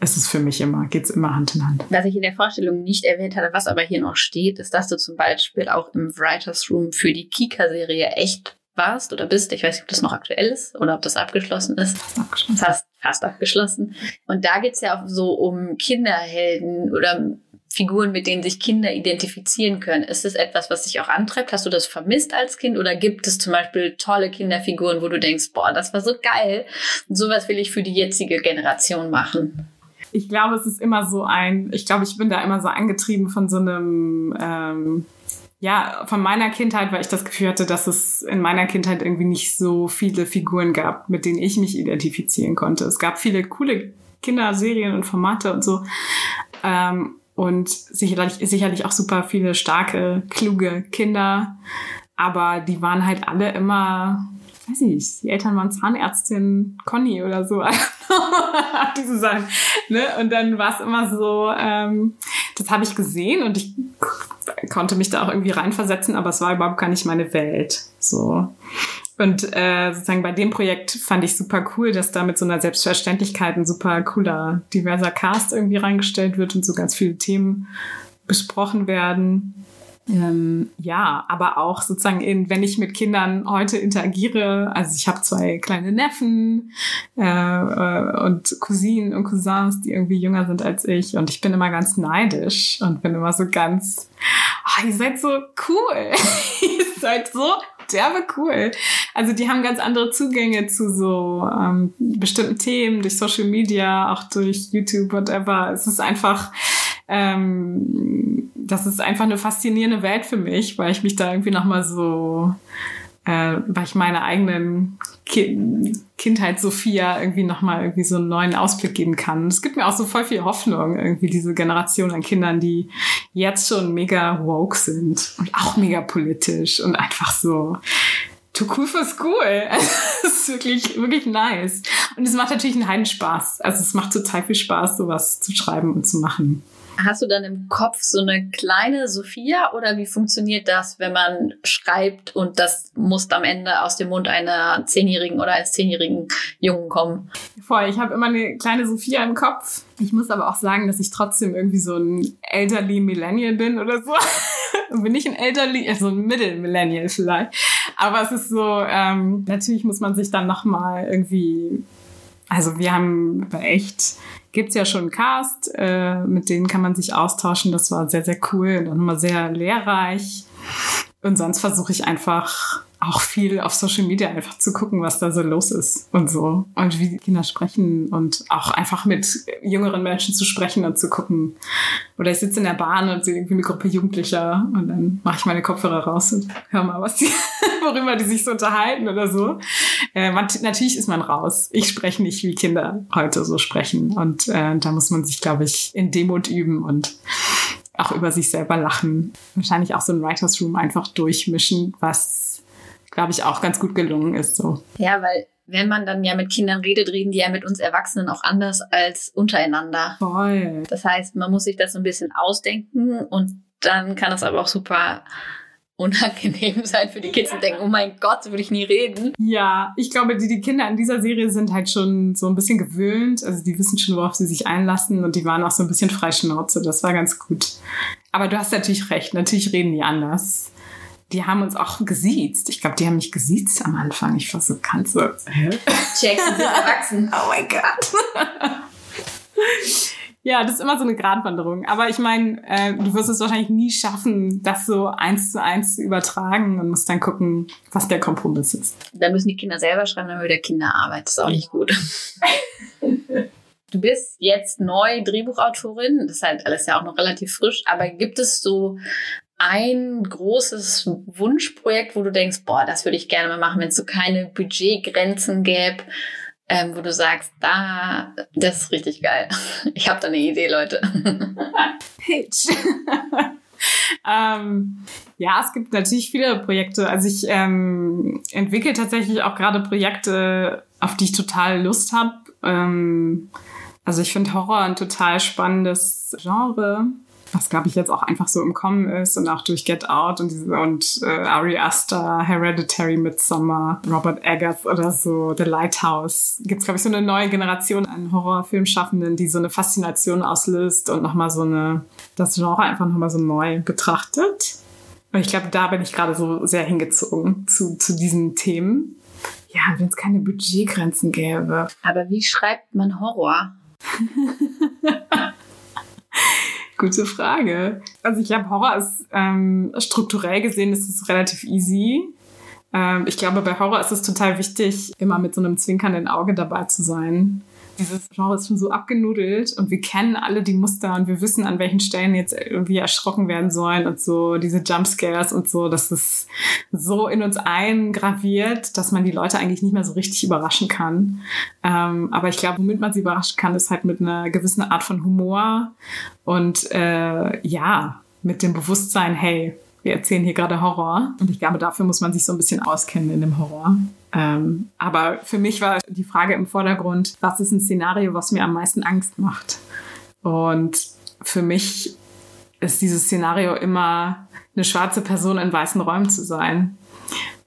ist es für mich immer, geht's immer Hand in Hand. Was ich in der Vorstellung nicht erwähnt hatte, was aber hier noch steht, ist, dass du zum Beispiel auch im Writers Room für die Kika-Serie echt warst oder bist. Ich weiß nicht, ob das noch aktuell ist oder ob das abgeschlossen ist. Abgeschlossen. Fast, fast abgeschlossen. Und da geht's ja auch so um Kinderhelden oder Figuren, mit denen sich Kinder identifizieren können. Ist das etwas, was dich auch antreibt? Hast du das vermisst als Kind oder gibt es zum Beispiel tolle Kinderfiguren, wo du denkst, boah, das war so geil und sowas will ich für die jetzige Generation machen? Ich glaube, es ist immer so ein, ich glaube, ich bin da immer so angetrieben von so einem, ähm, ja, von meiner Kindheit, weil ich das Gefühl hatte, dass es in meiner Kindheit irgendwie nicht so viele Figuren gab, mit denen ich mich identifizieren konnte. Es gab viele coole Kinderserien und Formate und so. Ähm, und sicherlich, sicherlich auch super viele starke, kluge Kinder. Aber die waren halt alle immer weiß nicht, die Eltern waren Zahnärztin Conny oder so. (laughs) Diese Sachen. Ne? Und dann war es immer so, ähm, das habe ich gesehen und ich konnte mich da auch irgendwie reinversetzen, aber es war überhaupt gar nicht meine Welt. So. Und äh, sozusagen bei dem Projekt fand ich super cool, dass da mit so einer Selbstverständlichkeit ein super cooler, diverser Cast irgendwie reingestellt wird und so ganz viele Themen besprochen werden. Ähm, ja, aber auch sozusagen, in, wenn ich mit Kindern heute interagiere, also ich habe zwei kleine Neffen äh, äh, und Cousinen und Cousins, die irgendwie jünger sind als ich und ich bin immer ganz neidisch und bin immer so ganz, oh, ihr seid so cool, (laughs) ihr seid so derbe cool. Also die haben ganz andere Zugänge zu so ähm, bestimmten Themen durch Social Media, auch durch YouTube, whatever. Es ist einfach ähm, das ist einfach eine faszinierende Welt für mich, weil ich mich da irgendwie nochmal so, äh, weil ich meine eigenen Ki Kindheit Sophia irgendwie nochmal irgendwie so einen neuen Ausblick geben kann. Es gibt mir auch so voll viel Hoffnung, irgendwie diese Generation an Kindern, die jetzt schon mega woke sind und auch mega politisch und einfach so too cool for (laughs) school. Es ist wirklich, wirklich nice. Und es macht natürlich einen Heidenspaß. Also es macht total viel Spaß, sowas zu schreiben und zu machen. Hast du dann im Kopf so eine kleine Sophia oder wie funktioniert das, wenn man schreibt und das muss am Ende aus dem Mund einer Zehnjährigen oder eines zehnjährigen Jungen kommen? Voll, ich habe immer eine kleine Sophia im Kopf. Ich muss aber auch sagen, dass ich trotzdem irgendwie so ein elderly Millennial bin oder so. (laughs) bin ich ein elderly, also ein Middle Millennial vielleicht. Aber es ist so, ähm, natürlich muss man sich dann nochmal irgendwie also wir haben echt gibt's ja schon einen Cast, äh, mit denen kann man sich austauschen. Das war sehr, sehr cool und immer sehr lehrreich. Und sonst versuche ich einfach auch viel auf Social Media einfach zu gucken, was da so los ist und so. Und wie die Kinder sprechen und auch einfach mit jüngeren Menschen zu sprechen und zu gucken. Oder ich sitze in der Bahn und sehe irgendwie eine Gruppe Jugendlicher und dann mache ich meine Kopfhörer raus und höre mal, was die, (laughs) worüber die sich so unterhalten oder so. Äh, man, natürlich ist man raus. Ich spreche nicht, wie Kinder heute so sprechen. Und äh, da muss man sich, glaube ich, in Demut üben und auch über sich selber lachen. Wahrscheinlich auch so ein Writers Room einfach durchmischen, was, glaube ich, auch ganz gut gelungen ist. So. Ja, weil wenn man dann ja mit Kindern redet, reden die ja mit uns Erwachsenen auch anders als untereinander. Voll. Das heißt, man muss sich das so ein bisschen ausdenken und dann kann es aber auch super unangenehm (laughs) sein für die Kids und denken, oh mein Gott, so würde ich nie reden. Ja, ich glaube, die, die Kinder in dieser Serie sind halt schon so ein bisschen gewöhnt. Also die wissen schon, worauf sie sich einlassen und die waren auch so ein bisschen freischnauze. Das war ganz gut. Aber du hast natürlich recht, natürlich reden die anders. Die haben uns auch gesiezt. Ich glaube, die haben mich gesiezt am Anfang. Ich war so, kannst du. Hä? Sie sind erwachsen. oh mein Gott. Ja, das ist immer so eine Gratwanderung. Aber ich meine, äh, du wirst es wahrscheinlich nie schaffen, das so eins zu eins zu übertragen und musst dann gucken, was der Kompromiss ist. Dann müssen die Kinder selber schreiben, dann wieder Kinderarbeit. Das ist auch nicht gut. du bist jetzt neu Drehbuchautorin. Das ist halt alles ja auch noch relativ frisch. Aber gibt es so ein großes Wunschprojekt, wo du denkst, boah, das würde ich gerne mal machen, wenn es so keine Budgetgrenzen gäbe? ähm, wo du sagst, da, das ist richtig geil. (laughs) Ich habe da eine Idee, Leute. (laughs) Pitch. (laughs) ähm, ja, es gibt natürlich viele Projekte. Also ich ähm, entwickle tatsächlich auch gerade Projekte, auf die ich total Lust habe. Ähm, also ich finde Horror ein total spannendes Genre was glaube ich jetzt auch einfach so im Kommen ist und auch durch Get Out und, diese, und äh, Ari Aster, Hereditary Midsommar, Robert Eggers oder so, The Lighthouse. Gibt es glaube ich so eine neue Generation an Horrorfilmschaffenden, die so eine Faszination auslöst und nochmal so eine, das Genre einfach nochmal so neu betrachtet. Und ich glaube, da bin ich gerade so sehr hingezogen zu, zu diesen Themen. Ja, wenn es keine Budgetgrenzen gäbe. Aber wie schreibt man Horror? (laughs) Gute Frage. Also ich glaube, Horror ist ähm, strukturell gesehen ist es relativ easy. Ähm, ich glaube, bei Horror ist es total wichtig, immer mit so einem zwinkernden Auge dabei zu sein dieses Genre ist schon so abgenudelt und wir kennen alle die Muster und wir wissen, an welchen Stellen jetzt irgendwie erschrocken werden sollen und so diese Jumpscares und so, dass es so in uns eingraviert, dass man die Leute eigentlich nicht mehr so richtig überraschen kann. Ähm, aber ich glaube, womit man sie überraschen kann, ist halt mit einer gewissen Art von Humor und äh, ja, mit dem Bewusstsein, hey, wir erzählen hier gerade Horror. Und ich glaube, dafür muss man sich so ein bisschen auskennen in dem Horror. Ähm, aber für mich war die Frage im Vordergrund, was ist ein Szenario, was mir am meisten Angst macht? Und für mich ist dieses Szenario immer eine schwarze Person in weißen Räumen zu sein.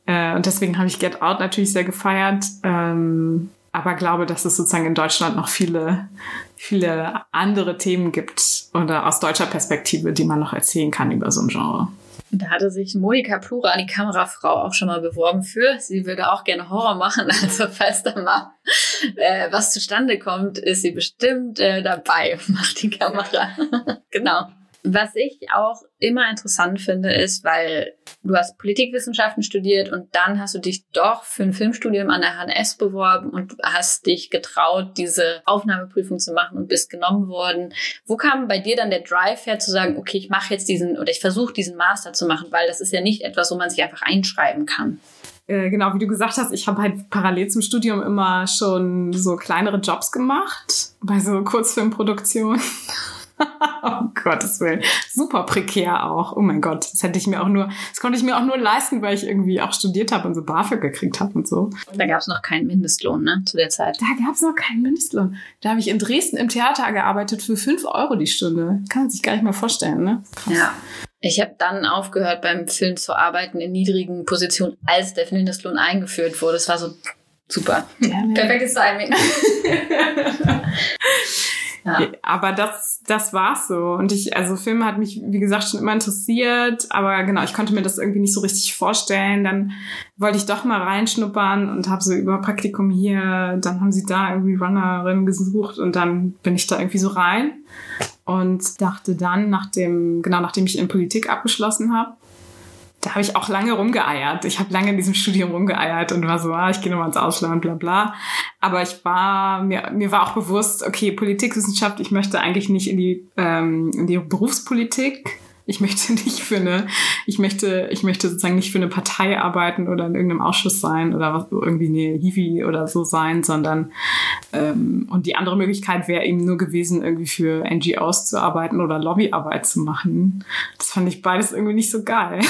Äh, und deswegen habe ich Get Out natürlich sehr gefeiert. Ähm, aber glaube, dass es sozusagen in Deutschland noch viele, viele andere Themen gibt oder aus deutscher Perspektive, die man noch erzählen kann über so ein Genre. Da hatte sich Monika Plura, die Kamerafrau, auch schon mal beworben für. Sie würde auch gerne Horror machen. (laughs) Also falls da mal äh, was zustande kommt, ist sie bestimmt äh, dabei, (laughs) macht die Kamera. (laughs) genau. Was ich auch immer interessant finde, ist, weil du hast Politikwissenschaften studiert und dann hast du dich doch für ein Filmstudium an der HNS beworben und hast dich getraut, diese Aufnahmeprüfung zu machen und bist genommen worden. Wo kam bei dir dann der Drive her zu sagen, okay, ich mache jetzt diesen oder ich versuche diesen Master zu machen, weil das ist ja nicht etwas, wo man sich einfach einschreiben kann äh, genau, wie du gesagt hast, ich habe halt parallel zum Studium immer schon so kleinere Jobs gemacht bei so Kurzfilmproduktionen. (laughs) oh (laughs) Gottes Willen. Super prekär auch. Oh mein Gott. Das hätte ich mir auch nur, das konnte ich mir auch nur leisten, weil ich irgendwie auch studiert habe und so BAföG gekriegt habe und so. Da gab es noch keinen Mindestlohn, ne, zu der Zeit. Da gab es noch keinen Mindestlohn. Da habe ich in Dresden im Theater gearbeitet für fünf Euro die Stunde. Kann man sich gar nicht mal vorstellen, ne? Krass. Ja. Ich habe dann aufgehört, beim Film zu arbeiten in niedrigen Positionen, als der Mindestlohn eingeführt wurde. Das war so super. Perfektes Timing. (laughs) Ja. Aber das, das war's so. Und ich, also Filme hat mich, wie gesagt, schon immer interessiert, aber genau, ich konnte mir das irgendwie nicht so richtig vorstellen. Dann wollte ich doch mal reinschnuppern und habe so über Praktikum hier, dann haben sie da irgendwie Runnerin gesucht und dann bin ich da irgendwie so rein und dachte dann, nachdem, genau nachdem ich in Politik abgeschlossen habe, da habe ich auch lange rumgeeiert. Ich habe lange in diesem Studium rumgeeiert und war so, ah, ich gehe nochmal ins Ausland, bla bla. Aber ich war, mir, mir war auch bewusst, okay, Politikwissenschaft, ich möchte eigentlich nicht in die, ähm, in die Berufspolitik. Ich möchte (laughs) nicht für eine, ich möchte, ich möchte sozusagen nicht für eine Partei arbeiten oder in irgendeinem Ausschuss sein oder was, irgendwie eine Hiwi oder so sein, sondern ähm, und die andere Möglichkeit wäre eben nur gewesen, irgendwie für NGOs zu arbeiten oder Lobbyarbeit zu machen. Das fand ich beides irgendwie nicht so geil.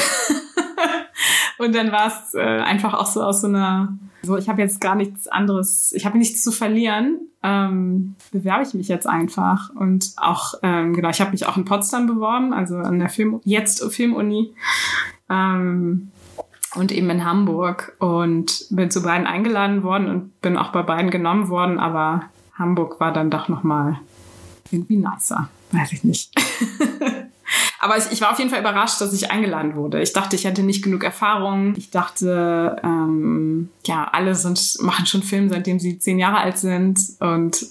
(laughs) und dann war es äh, einfach auch so aus so einer, so ich habe jetzt gar nichts anderes, ich habe nichts zu verlieren, ähm, bewerbe ich mich jetzt einfach. Und auch, ähm, genau, ich habe mich auch in Potsdam beworben, also an der Film, jetzt Filmuni. Ähm, und eben in Hamburg und bin zu beiden eingeladen worden und bin auch bei beiden genommen worden, aber Hamburg war dann doch nochmal irgendwie nicer, weiß ich nicht. (laughs) Aber ich, ich, war auf jeden Fall überrascht, dass ich eingeladen wurde. Ich dachte, ich hätte nicht genug Erfahrung. Ich dachte, ähm, ja, alle sind, machen schon Film, seitdem sie zehn Jahre alt sind und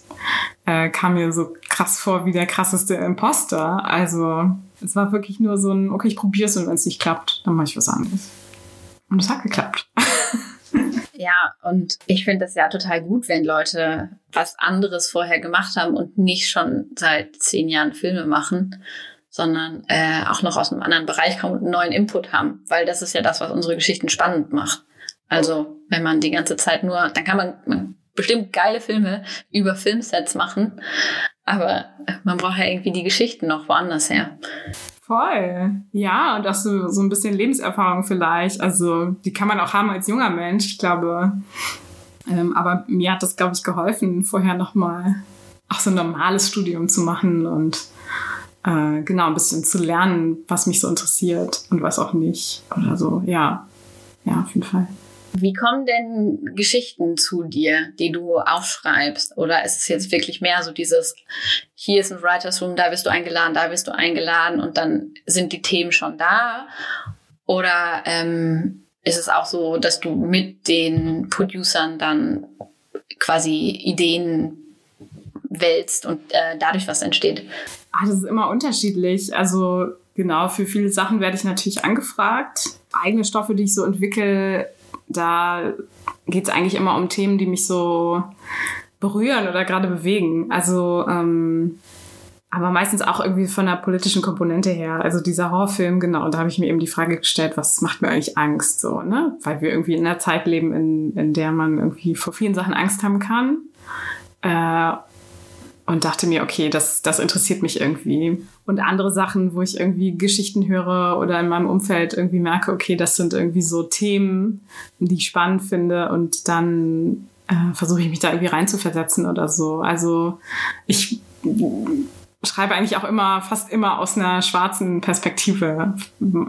äh, kam mir so krass vor wie der krasseste Imposter. Also es war wirklich nur so ein, okay, ich probiere es und wenn es nicht klappt, dann mache ich was anderes. Und es hat geklappt. (laughs) Ja, und ich finde das ja total gut, wenn Leute was anderes vorher gemacht haben und nicht schon seit zehn Jahren Filme machen, sondern äh, auch noch aus einem anderen Bereich kommen und einen neuen Input haben, weil das ist ja das, was unsere Geschichten spannend macht. Also wenn man die ganze Zeit nur, dann kann man, man bestimmt geile Filme über Filmsets machen. Aber man braucht ja irgendwie die Geschichten noch woanders her. Voll. Ja, und auch so, so ein bisschen Lebenserfahrung vielleicht. Also, die kann man auch haben als junger Mensch, ich glaube. Ähm, aber mir hat das, glaube ich, geholfen, vorher nochmal auch so ein normales Studium zu machen und äh, genau ein bisschen zu lernen, was mich so interessiert und was auch nicht. Oder so, ja. Ja, auf jeden Fall. Wie kommen denn Geschichten zu dir, die du aufschreibst? Oder ist es jetzt wirklich mehr so dieses, hier ist ein Writers Room, da bist du eingeladen, da bist du eingeladen und dann sind die Themen schon da? Oder ähm, ist es auch so, dass du mit den Producern dann quasi Ideen wälzt und äh, dadurch was entsteht? Ah, das ist immer unterschiedlich. Also genau, für viele Sachen werde ich natürlich angefragt. Eigene Stoffe, die ich so entwickle, da geht es eigentlich immer um Themen, die mich so berühren oder gerade bewegen. Also, ähm, aber meistens auch irgendwie von der politischen Komponente her. Also dieser Horrorfilm, genau, da habe ich mir eben die Frage gestellt, was macht mir eigentlich Angst so, ne? Weil wir irgendwie in einer Zeit leben, in, in der man irgendwie vor vielen Sachen Angst haben kann. Äh, und dachte mir, okay, das, das interessiert mich irgendwie. Und andere Sachen, wo ich irgendwie Geschichten höre oder in meinem Umfeld irgendwie merke, okay, das sind irgendwie so Themen, die ich spannend finde und dann äh, versuche ich mich da irgendwie reinzuversetzen oder so. Also ich schreibe eigentlich auch immer, fast immer aus einer schwarzen Perspektive,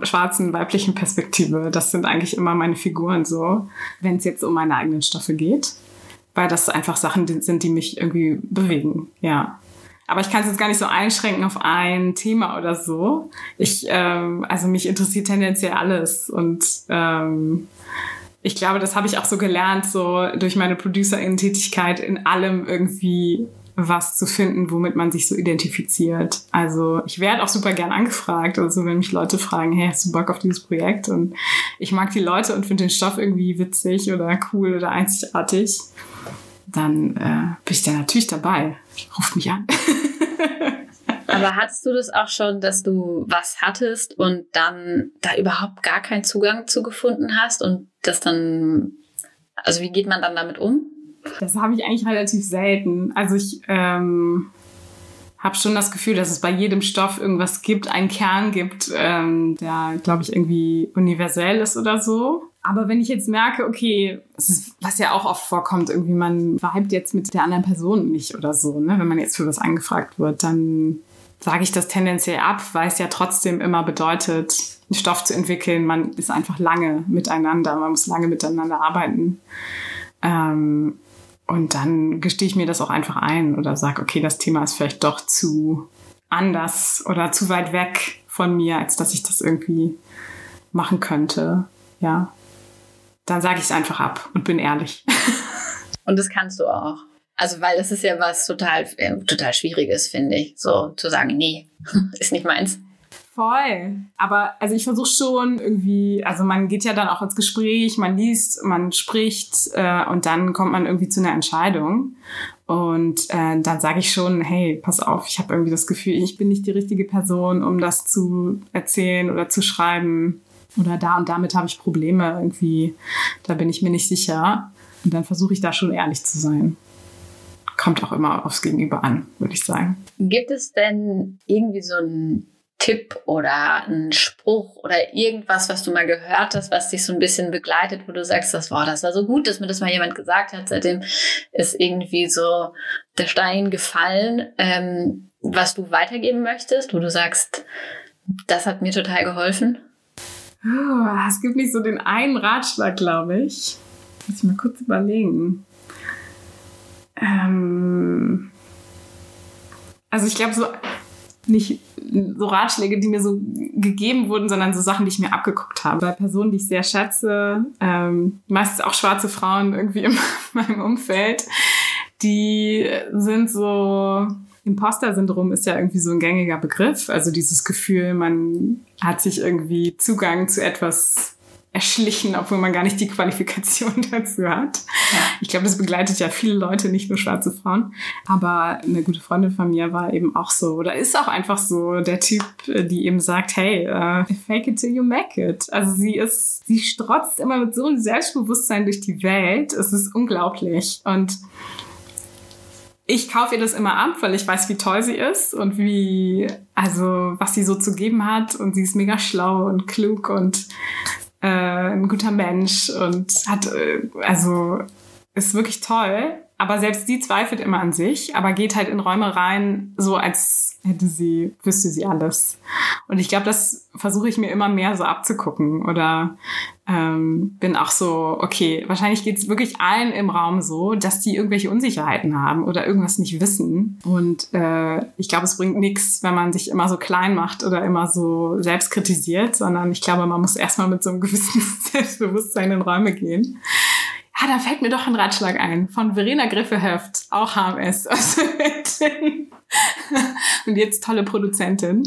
schwarzen weiblichen Perspektive. Das sind eigentlich immer meine Figuren so, wenn es jetzt um meine eigenen Stoffe geht weil das einfach Sachen sind, die mich irgendwie bewegen, ja. Aber ich kann es jetzt gar nicht so einschränken auf ein Thema oder so. Ich, ähm, also mich interessiert tendenziell alles und ähm, ich glaube, das habe ich auch so gelernt, so durch meine Producerin-Tätigkeit in allem irgendwie was zu finden, womit man sich so identifiziert. Also ich werde auch super gern angefragt. Also wenn mich Leute fragen, hey, hast du Bock auf dieses Projekt? Und ich mag die Leute und finde den Stoff irgendwie witzig oder cool oder einzigartig dann äh, bin ich da natürlich dabei. Ruft mich an. (laughs) Aber hattest du das auch schon, dass du was hattest und dann da überhaupt gar keinen Zugang zu gefunden hast und das dann, also wie geht man dann damit um? Das habe ich eigentlich relativ selten. Also ich ähm, habe schon das Gefühl, dass es bei jedem Stoff irgendwas gibt, einen Kern gibt, ähm, der, glaube ich, irgendwie universell ist oder so. Aber wenn ich jetzt merke, okay, ist, was ja auch oft vorkommt, irgendwie man vibet jetzt mit der anderen Person nicht oder so, ne? wenn man jetzt für was angefragt wird, dann sage ich das tendenziell ab, weil es ja trotzdem immer bedeutet, einen Stoff zu entwickeln. Man ist einfach lange miteinander, man muss lange miteinander arbeiten. Ähm, und dann gestehe ich mir das auch einfach ein oder sage, okay, das Thema ist vielleicht doch zu anders oder zu weit weg von mir, als dass ich das irgendwie machen könnte. Ja dann sage ich es einfach ab und bin ehrlich. (laughs) und das kannst du auch. Also, weil das ist ja was total, äh, total Schwieriges, finde ich. So zu sagen, nee, (laughs) ist nicht meins. Voll. Aber also ich versuche schon irgendwie, also man geht ja dann auch ins Gespräch, man liest, man spricht äh, und dann kommt man irgendwie zu einer Entscheidung. Und äh, dann sage ich schon, hey, pass auf, ich habe irgendwie das Gefühl, ich bin nicht die richtige Person, um das zu erzählen oder zu schreiben oder da und damit habe ich Probleme irgendwie, da bin ich mir nicht sicher. Und dann versuche ich da schon ehrlich zu sein. Kommt auch immer aufs Gegenüber an, würde ich sagen. Gibt es denn irgendwie so einen Tipp oder einen Spruch oder irgendwas, was du mal gehört hast, was dich so ein bisschen begleitet, wo du sagst, das, boah, das war so gut, dass mir das mal jemand gesagt hat. Seitdem ist irgendwie so der Stein gefallen, ähm, was du weitergeben möchtest, wo du sagst, das hat mir total geholfen. Es gibt nicht so den einen Ratschlag, glaube ich. Muss ich mal kurz überlegen. Ähm also ich glaube so nicht so Ratschläge, die mir so gegeben wurden, sondern so Sachen, die ich mir abgeguckt habe. Bei Personen, die ich sehr schätze, ähm, meistens auch schwarze Frauen irgendwie (laughs) in meinem Umfeld, die sind so Imposter-Syndrom ist ja irgendwie so ein gängiger Begriff. Also dieses Gefühl, man hat sich irgendwie Zugang zu etwas erschlichen, obwohl man gar nicht die Qualifikation (laughs) dazu hat. Ja. Ich glaube, das begleitet ja viele Leute, nicht nur schwarze Frauen. Aber eine gute Freundin von mir war eben auch so, oder ist auch einfach so der Typ, die eben sagt, hey, uh, fake it till you make it. Also sie ist, sie strotzt immer mit so einem Selbstbewusstsein durch die Welt. Es ist unglaublich. Und ich kaufe ihr das immer ab, weil ich weiß, wie toll sie ist und wie, also was sie so zu geben hat. Und sie ist mega schlau und klug und äh, ein guter Mensch und hat, äh, also ist wirklich toll. Aber selbst die zweifelt immer an sich, aber geht halt in Räume rein, so als hätte sie, wüsste sie alles. Und ich glaube, das versuche ich mir immer mehr so abzugucken. Oder ähm, bin auch so, okay, wahrscheinlich geht es wirklich allen im Raum so, dass die irgendwelche Unsicherheiten haben oder irgendwas nicht wissen. Und äh, ich glaube, es bringt nichts, wenn man sich immer so klein macht oder immer so selbst kritisiert, sondern ich glaube, man muss erstmal mit so einem gewissen (laughs) Selbstbewusstsein in Räume gehen. Ah, da fällt mir doch ein Ratschlag ein von Verena Griffehöft, auch HMS. (laughs) Also und jetzt tolle Produzentin,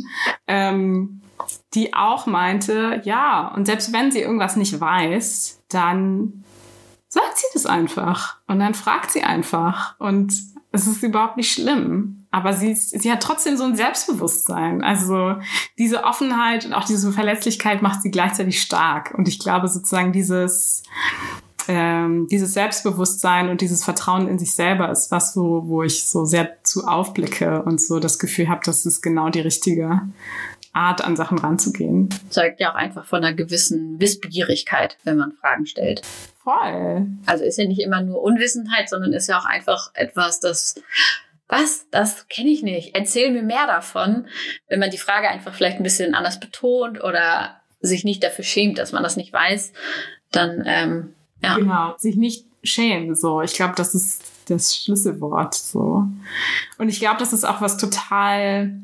ähm, die auch meinte, ja, und selbst wenn sie irgendwas nicht weiß, dann sagt sie das einfach und dann fragt sie einfach und es ist überhaupt nicht schlimm. Aber sie, sie hat trotzdem so ein Selbstbewusstsein. Also diese Offenheit und auch diese Verletzlichkeit macht sie gleichzeitig stark. Und ich glaube sozusagen dieses, ähm, dieses Selbstbewusstsein und dieses Vertrauen in sich selber ist was, so, wo ich so sehr zu aufblicke und so das Gefühl habe, das ist genau die richtige Art, an Sachen ranzugehen. Zeugt ja auch einfach von einer gewissen Wissbegierigkeit, wenn man Fragen stellt. Voll. Also ist ja nicht immer nur Unwissenheit, sondern ist ja auch einfach etwas, das was? Das kenne ich nicht. Erzähl mir mehr davon. Wenn man die Frage einfach vielleicht ein bisschen anders betont oder sich nicht dafür schämt, dass man das nicht weiß, dann ähm, ja. Genau, sich nicht schämen. So, ich glaube, das ist das Schlüsselwort. So, und ich glaube, das ist auch was total.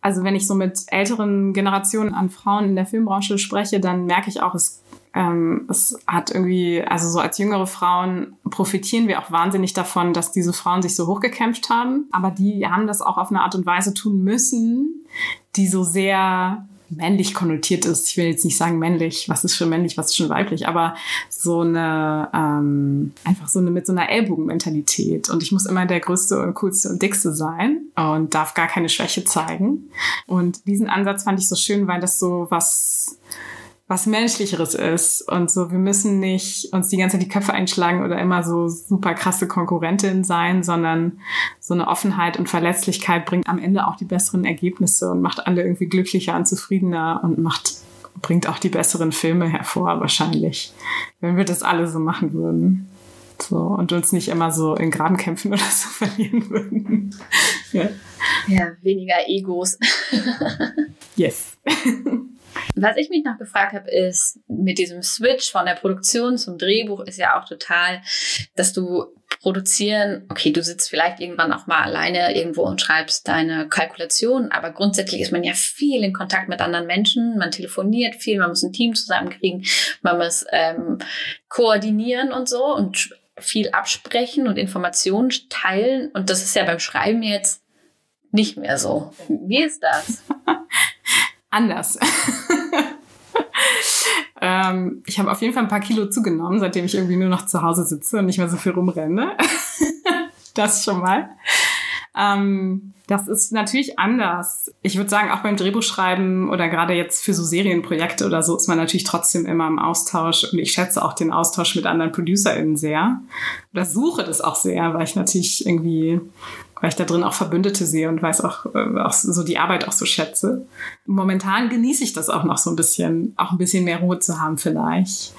Also wenn ich so mit älteren Generationen an Frauen in der Filmbranche spreche, dann merke ich auch, es ähm, es hat irgendwie, also so als jüngere Frauen profitieren wir auch wahnsinnig davon, dass diese Frauen sich so hochgekämpft haben. Aber die haben das auch auf eine Art und Weise tun müssen, die so sehr männlich konnotiert ist. Ich will jetzt nicht sagen männlich, was ist schon männlich, was ist schon weiblich, aber so eine, ähm, einfach so eine mit so einer Ellbogenmentalität. Und ich muss immer der Größte und Coolste und Dickste sein und darf gar keine Schwäche zeigen. Und diesen Ansatz fand ich so schön, weil das so was was Menschlicheres ist und so, wir müssen nicht uns die ganze Zeit die Köpfe einschlagen oder immer so super krasse Konkurrentin sein, sondern so eine Offenheit und Verletzlichkeit bringt am Ende auch die besseren Ergebnisse und macht alle irgendwie glücklicher und zufriedener und macht, bringt auch die besseren Filme hervor, wahrscheinlich, wenn wir das alle so machen würden. So, und uns nicht immer so in Grabenkämpfen oder so (laughs) verlieren würden. ja. ja, weniger Egos. yes. (laughs) Was ich mich noch gefragt habe, ist mit diesem Switch von der Produktion zum Drehbuch ist ja auch total, dass du produzieren, okay, du sitzt vielleicht irgendwann auch mal alleine irgendwo und schreibst deine Kalkulation, aber grundsätzlich ist man ja viel in Kontakt mit anderen Menschen, man telefoniert viel, man muss ein Team zusammenkriegen, man muss ähm, koordinieren und so und viel absprechen und Informationen teilen und das ist ja beim Schreiben jetzt nicht mehr so. Wie ist das? (laughs) anders. (laughs) ähm, ich habe auf jeden Fall ein paar Kilo zugenommen, seitdem ich irgendwie nur noch zu Hause sitze und nicht mehr so viel rumrenne. (laughs) das schon mal. Ähm, das ist natürlich anders. Ich würde sagen, auch beim Drehbuchschreiben oder gerade jetzt für so Serienprojekte oder so ist man natürlich trotzdem immer im Austausch und ich schätze auch den Austausch mit anderen ProducerInnen sehr. Oder suche das auch sehr, weil ich natürlich irgendwie weil ich da drin auch Verbündete sehe und weiß auch, äh, auch so die Arbeit auch so schätze. Momentan genieße ich das auch noch so ein bisschen, auch ein bisschen mehr Ruhe zu haben vielleicht.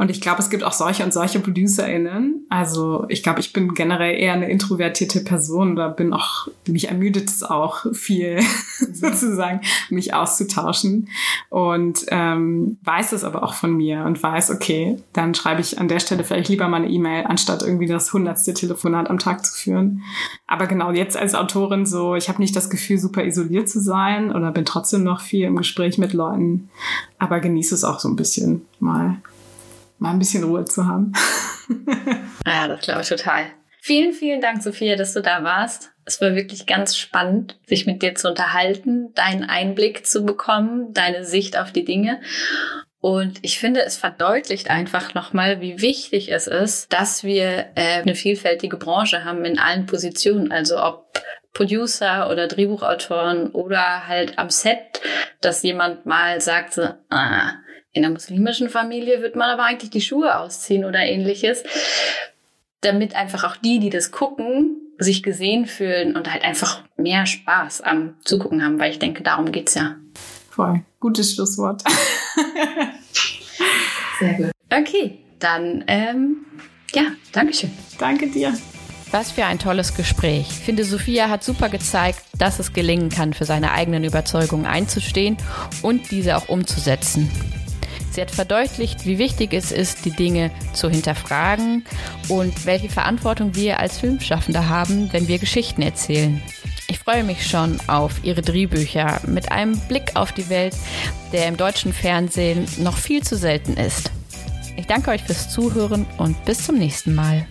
Und ich glaube, es gibt auch solche und solche ProducerInnen. Also ich glaube, ich bin generell eher eine introvertierte Person oder bin auch, mich ermüdet es auch viel, (laughs) sozusagen, mich auszutauschen. Und ähm, weiß es aber auch von mir und weiß, okay, dann schreibe ich an der Stelle vielleicht lieber mal eine E-Mail, anstatt irgendwie das hundertste Telefonat am Tag zu führen. Aber genau jetzt als Autorin so, ich habe nicht das Gefühl, super isoliert zu sein oder bin trotzdem noch viel im Gespräch mit Leuten, aber genieße es auch so ein bisschen mal mal ein bisschen Ruhe zu haben. (laughs) ja, das glaube ich total. Vielen, vielen Dank, Sophia, dass du da warst. Es war wirklich ganz spannend, sich mit dir zu unterhalten, deinen Einblick zu bekommen, deine Sicht auf die Dinge. Und ich finde, es verdeutlicht einfach nochmal, wie wichtig es ist, dass wir äh, eine vielfältige Branche haben in allen Positionen. Also ob Producer oder Drehbuchautoren oder halt am Set, dass jemand mal sagt, so, ah, in einer muslimischen Familie wird man aber eigentlich die Schuhe ausziehen oder ähnliches. Damit einfach auch die, die das gucken, sich gesehen fühlen und halt einfach mehr Spaß am Zugucken haben, weil ich denke, darum geht's ja. Voll. Gutes Schlusswort. Sehr gut. Okay, dann ähm, ja, Dankeschön. Danke dir. Was für ein tolles Gespräch. Ich finde, Sophia hat super gezeigt, dass es gelingen kann, für seine eigenen Überzeugungen einzustehen und diese auch umzusetzen. Sie hat verdeutlicht, wie wichtig es ist, die Dinge zu hinterfragen und welche Verantwortung wir als Filmschaffende haben, wenn wir Geschichten erzählen. Ich freue mich schon auf Ihre Drehbücher mit einem Blick auf die Welt, der im deutschen Fernsehen noch viel zu selten ist. Ich danke euch fürs Zuhören und bis zum nächsten Mal.